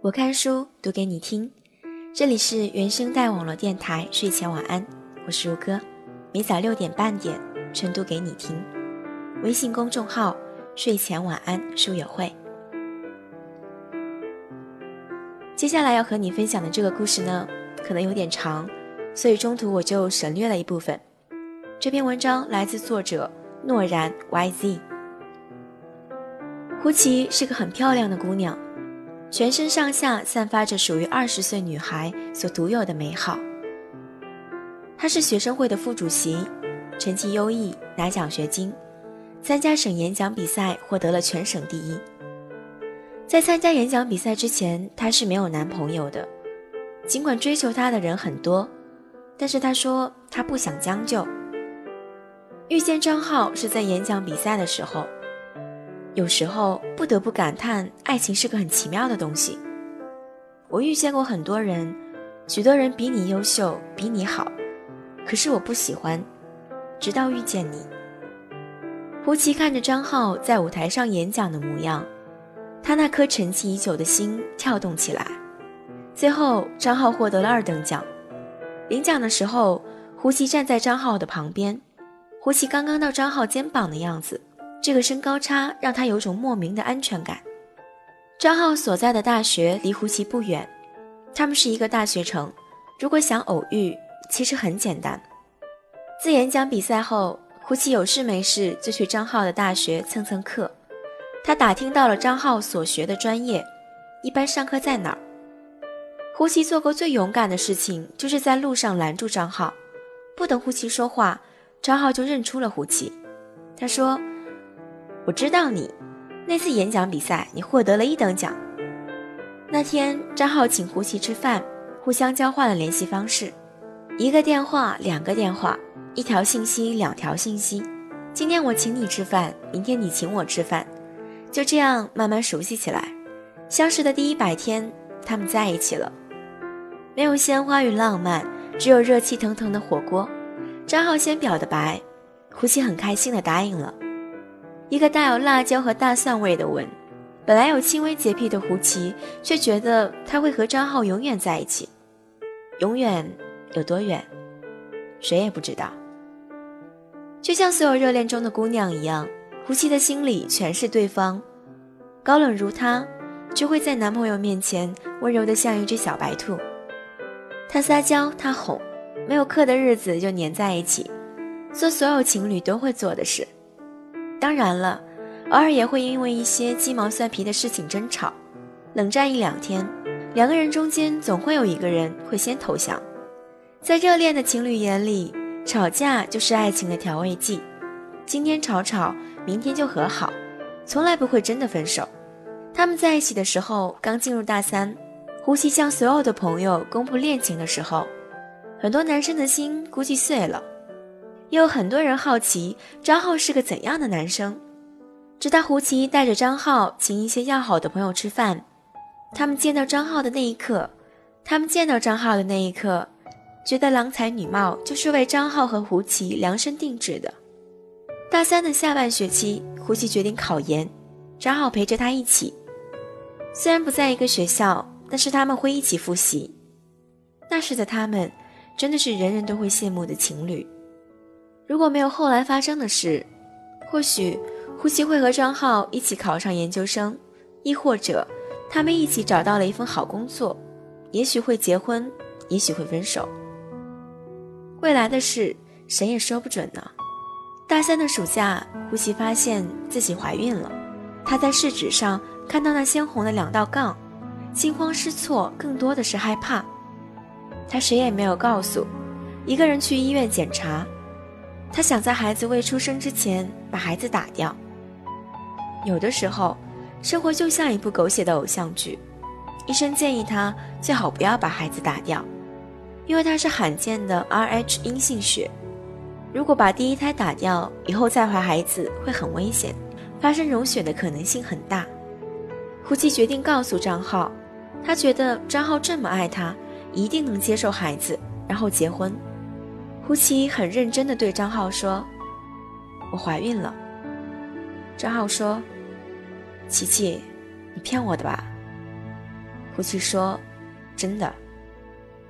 我看书读给你听，这里是原声带网络电台睡前晚安，我是如歌，每早六点半点晨读给你听。微信公众号睡前晚安书友会。接下来要和你分享的这个故事呢，可能有点长，所以中途我就省略了一部分。这篇文章来自作者诺然 YZ。胡琪是个很漂亮的姑娘。全身上下散发着属于二十岁女孩所独有的美好。她是学生会的副主席，成绩优异，拿奖学金，参加省演讲比赛获得了全省第一。在参加演讲比赛之前，她是没有男朋友的。尽管追求她的人很多，但是她说她不想将就。遇见张浩是在演讲比赛的时候。有时候不得不感叹，爱情是个很奇妙的东西。我遇见过很多人，许多人比你优秀，比你好，可是我不喜欢。直到遇见你，胡琪看着张浩在舞台上演讲的模样，他那颗沉寂已久的心跳动起来。最后，张浩获得了二等奖。领奖的时候，胡琪站在张浩的旁边，胡琪刚刚到张浩肩膀的样子。这个身高差让他有种莫名的安全感。张浩所在的大学离胡琪不远，他们是一个大学城。如果想偶遇，其实很简单。自演讲比赛后，胡琪有事没事就去张浩的大学蹭蹭课。他打听到了张浩所学的专业，一般上课在哪儿。胡琪做过最勇敢的事情，就是在路上拦住张浩，不等胡琪说话，张浩就认出了胡琪。他说。我知道你，那次演讲比赛你获得了一等奖。那天张浩请胡琪吃饭，互相交换了联系方式，一个电话，两个电话，一条信息，两条信息。今天我请你吃饭，明天你请我吃饭，就这样慢慢熟悉起来。相识的第一百天，他们在一起了，没有鲜花与浪漫，只有热气腾腾的火锅。张浩先表的白，胡琪很开心的答应了。一个带有辣椒和大蒜味的吻，本来有轻微洁癖的胡琪却觉得他会和张浩永远在一起。永远有多远，谁也不知道。就像所有热恋中的姑娘一样，胡琪的心里全是对方。高冷如她，就会在男朋友面前温柔的像一只小白兔。他撒娇，他哄，没有课的日子就黏在一起，做所有情侣都会做的事。当然了，偶尔也会因为一些鸡毛蒜皮的事情争吵，冷战一两天，两个人中间总会有一个人会先投降。在热恋的情侣眼里，吵架就是爱情的调味剂。今天吵吵，明天就和好，从来不会真的分手。他们在一起的时候，刚进入大三，胡琪向所有的朋友公布恋情的时候，很多男生的心估计碎了。也有很多人好奇张浩是个怎样的男生，直到胡琪带着张浩请一些要好的朋友吃饭，他们见到张浩的那一刻，他们见到张浩的那一刻，觉得郎才女貌就是为张浩和胡琪量身定制的。大三的下半学期，胡琪决定考研，张浩陪着他一起，虽然不在一个学校，但是他们会一起复习。那时的他们，真的是人人都会羡慕的情侣。如果没有后来发生的事，或许胡琪会和张浩一起考上研究生，亦或者他们一起找到了一份好工作，也许会结婚，也许会分手。未来的事谁也说不准呢。大三的暑假，胡琪发现自己怀孕了，她在试纸上看到那鲜红的两道杠，惊慌失措，更多的是害怕。她谁也没有告诉，一个人去医院检查。他想在孩子未出生之前把孩子打掉。有的时候，生活就像一部狗血的偶像剧。医生建议他最好不要把孩子打掉，因为他是罕见的 Rh 阴性血。如果把第一胎打掉，以后再怀孩子会很危险，发生溶血的可能性很大。胡琪决定告诉张浩，他觉得张浩这么爱他，一定能接受孩子，然后结婚。胡琪很认真地对张浩说：“我怀孕了。”张浩说：“琪琪，你骗我的吧？”胡琪说：“真的。”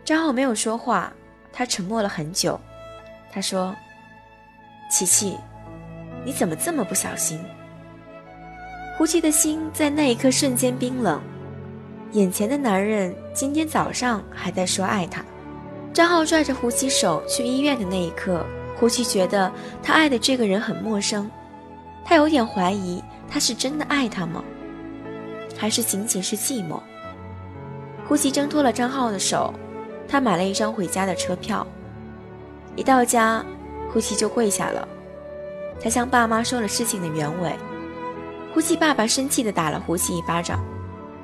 张浩没有说话，他沉默了很久。他说：“琪琪，你怎么这么不小心？”胡琪的心在那一刻瞬间冰冷。眼前的男人今天早上还在说爱他。张浩拽着胡琪手去医院的那一刻，胡琪觉得他爱的这个人很陌生，他有点怀疑他是真的爱他吗？还是仅仅是寂寞？胡琪挣脱了张浩的手，他买了一张回家的车票。一到家，胡琪就跪下了，他向爸妈说了事情的原委。胡琪爸爸生气地打了胡琪一巴掌。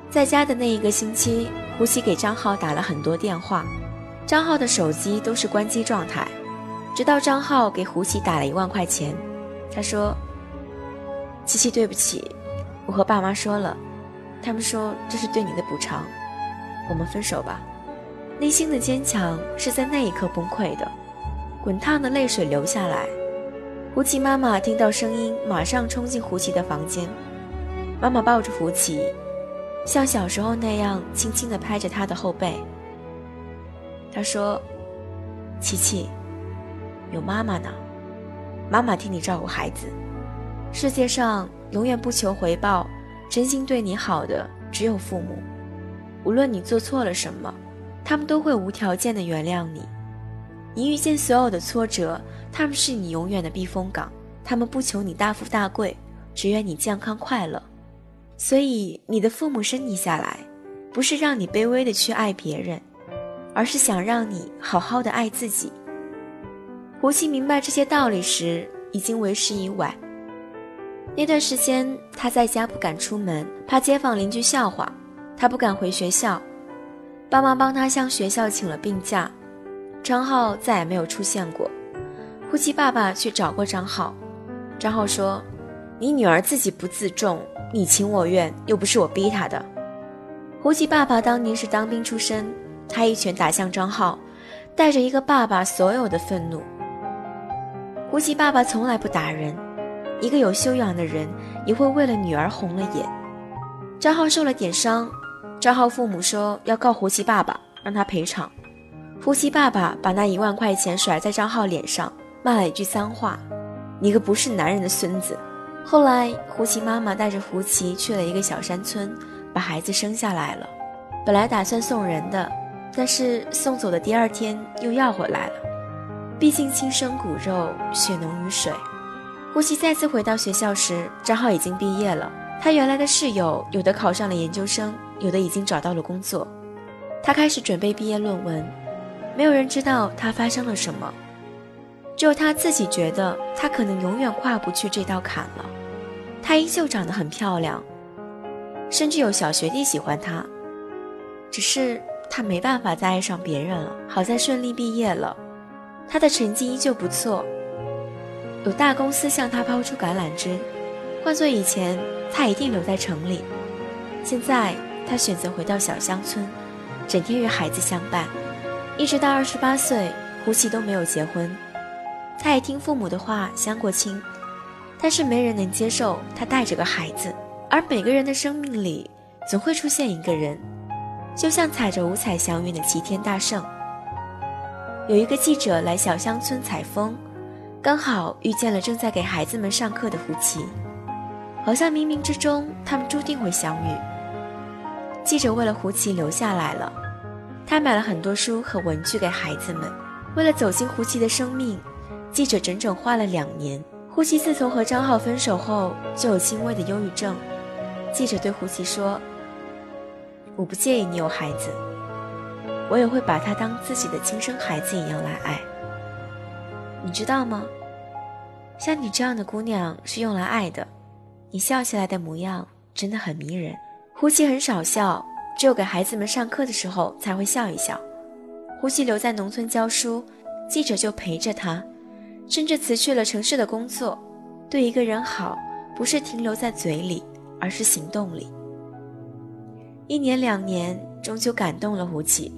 在家的那一个星期，胡琪给张浩打了很多电话，张浩的手机都是关机状态。直到张浩给胡琪打了一万块钱，他说：“琪琪，对不起，我和爸妈说了，他们说这是对你的补偿，我们分手吧。”内心的坚强是在那一刻崩溃的，滚烫的泪水流下来。胡琪妈妈听到声音，马上冲进胡琪的房间，妈妈抱着胡琪。像小时候那样，轻轻地拍着他的后背。他说：“琪琪，有妈妈呢，妈妈替你照顾孩子。世界上永远不求回报、真心对你好的只有父母。无论你做错了什么，他们都会无条件的原谅你。你遇见所有的挫折，他们是你永远的避风港。他们不求你大富大贵，只愿你健康快乐。”所以，你的父母生你下来，不是让你卑微的去爱别人，而是想让你好好的爱自己。胡琪明白这些道理时，已经为时已晚。那段时间，他在家不敢出门，怕街坊邻居笑话；他不敢回学校，爸妈帮他向学校请了病假。张浩再也没有出现过，胡琪爸爸去找过张浩，张浩说：“你女儿自己不自重。”你情我愿，又不是我逼她的。胡琪爸爸当年是当兵出身，他一拳打向张浩，带着一个爸爸所有的愤怒。胡琪爸爸从来不打人，一个有修养的人也会为了女儿红了眼。张浩受了点伤，张浩父母说要告胡琪爸爸，让他赔偿。胡琪爸爸把那一万块钱甩在张浩脸上，骂了一句脏话：“你个不是男人的孙子。”后来，胡琪妈妈带着胡琪去了一个小山村，把孩子生下来了。本来打算送人的，但是送走的第二天又要回来了。毕竟亲生骨肉，血浓于水。胡琪再次回到学校时，张浩已经毕业了。他原来的室友有的考上了研究生，有的已经找到了工作。他开始准备毕业论文，没有人知道他发生了什么，只有他自己觉得他可能永远跨不去这道坎了。她依旧长得很漂亮，甚至有小学弟喜欢她，只是他没办法再爱上别人了。好在顺利毕业了，他的成绩依旧不错，有大公司向他抛出橄榄枝。换做以前，他一定留在城里。现在，他选择回到小乡村，整天与孩子相伴，一直到二十八岁，胡奇都没有结婚。他也听父母的话，相过亲。但是没人能接受他带着个孩子，而每个人的生命里总会出现一个人，就像踩着五彩祥云的齐天大圣。有一个记者来小乡村采风，刚好遇见了正在给孩子们上课的胡琪，好像冥冥之中他们注定会相遇。记者为了胡琪留下来了，他买了很多书和文具给孩子们。为了走进胡琪的生命，记者整整花了两年。胡琪自从和张浩分手后，就有轻微的忧郁症。记者对胡琪说：“我不介意你有孩子，我也会把他当自己的亲生孩子一样来爱。你知道吗？像你这样的姑娘是用来爱的。你笑起来的模样真的很迷人。”胡琪很少笑，只有给孩子们上课的时候才会笑一笑。胡琪留在农村教书，记者就陪着他。甚至辞去了城市的工作，对一个人好，不是停留在嘴里，而是行动里。一年两年，终究感动了胡奇，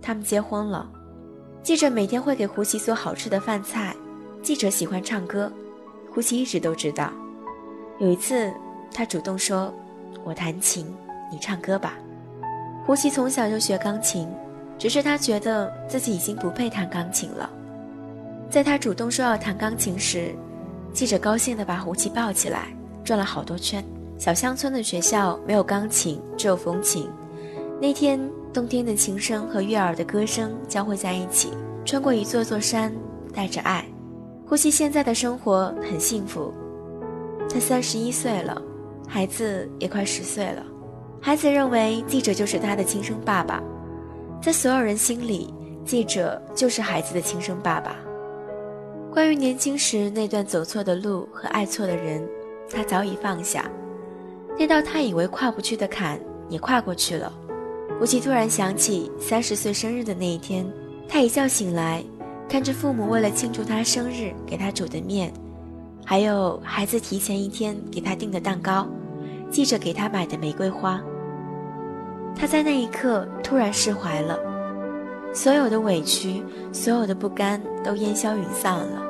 他们结婚了。记者每天会给胡奇做好吃的饭菜。记者喜欢唱歌，胡奇一直都知道。有一次，他主动说：“我弹琴，你唱歌吧。”胡奇从小就学钢琴，只是他觉得自己已经不配弹钢琴了。在他主动说要弹钢琴时，记者高兴地把胡奇抱起来，转了好多圈。小乡村的学校没有钢琴，只有风琴。那天，冬天的琴声和悦耳的歌声交汇在一起，穿过一座座山，带着爱。呼吸现在的生活很幸福。他三十一岁了，孩子也快十岁了。孩子认为记者就是他的亲生爸爸，在所有人心里，记者就是孩子的亲生爸爸。关于年轻时那段走错的路和爱错的人，他早已放下。那道他以为跨不去的坎，也跨过去了。吴奇突然想起三十岁生日的那一天，他一觉醒来，看着父母为了庆祝他生日给他煮的面，还有孩子提前一天给他订的蛋糕，记者给他买的玫瑰花。他在那一刻突然释怀了，所有的委屈，所有的不甘都烟消云散了。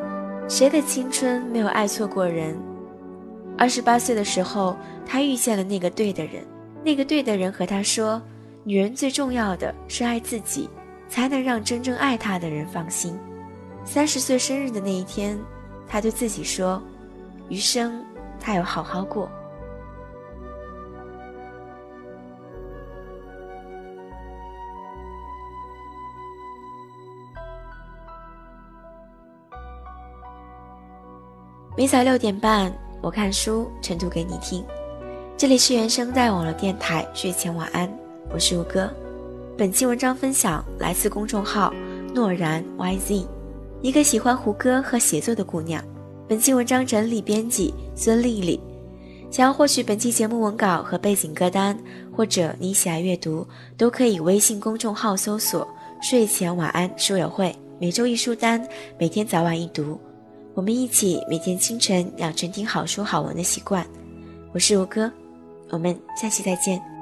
谁的青春没有爱错过人？二十八岁的时候，他遇见了那个对的人。那个对的人和他说：“女人最重要的是爱自己，才能让真正爱她的人放心。”三十岁生日的那一天，他对自己说：“余生，他要好好过。”每早六点半。我看书，晨读给你听。这里是原声带网络电台睡前晚安，我是吴哥。本期文章分享来自公众号诺然 YZ，一个喜欢胡歌和写作的姑娘。本期文章整理编辑孙丽丽。想要获取本期节目文稿和背景歌单，或者你喜爱阅读，都可以微信公众号搜索“睡前晚安书友会”，每周一书单，每天早晚一读。我们一起每天清晨养成听好书好文的习惯。我是吴哥，我们下期再见。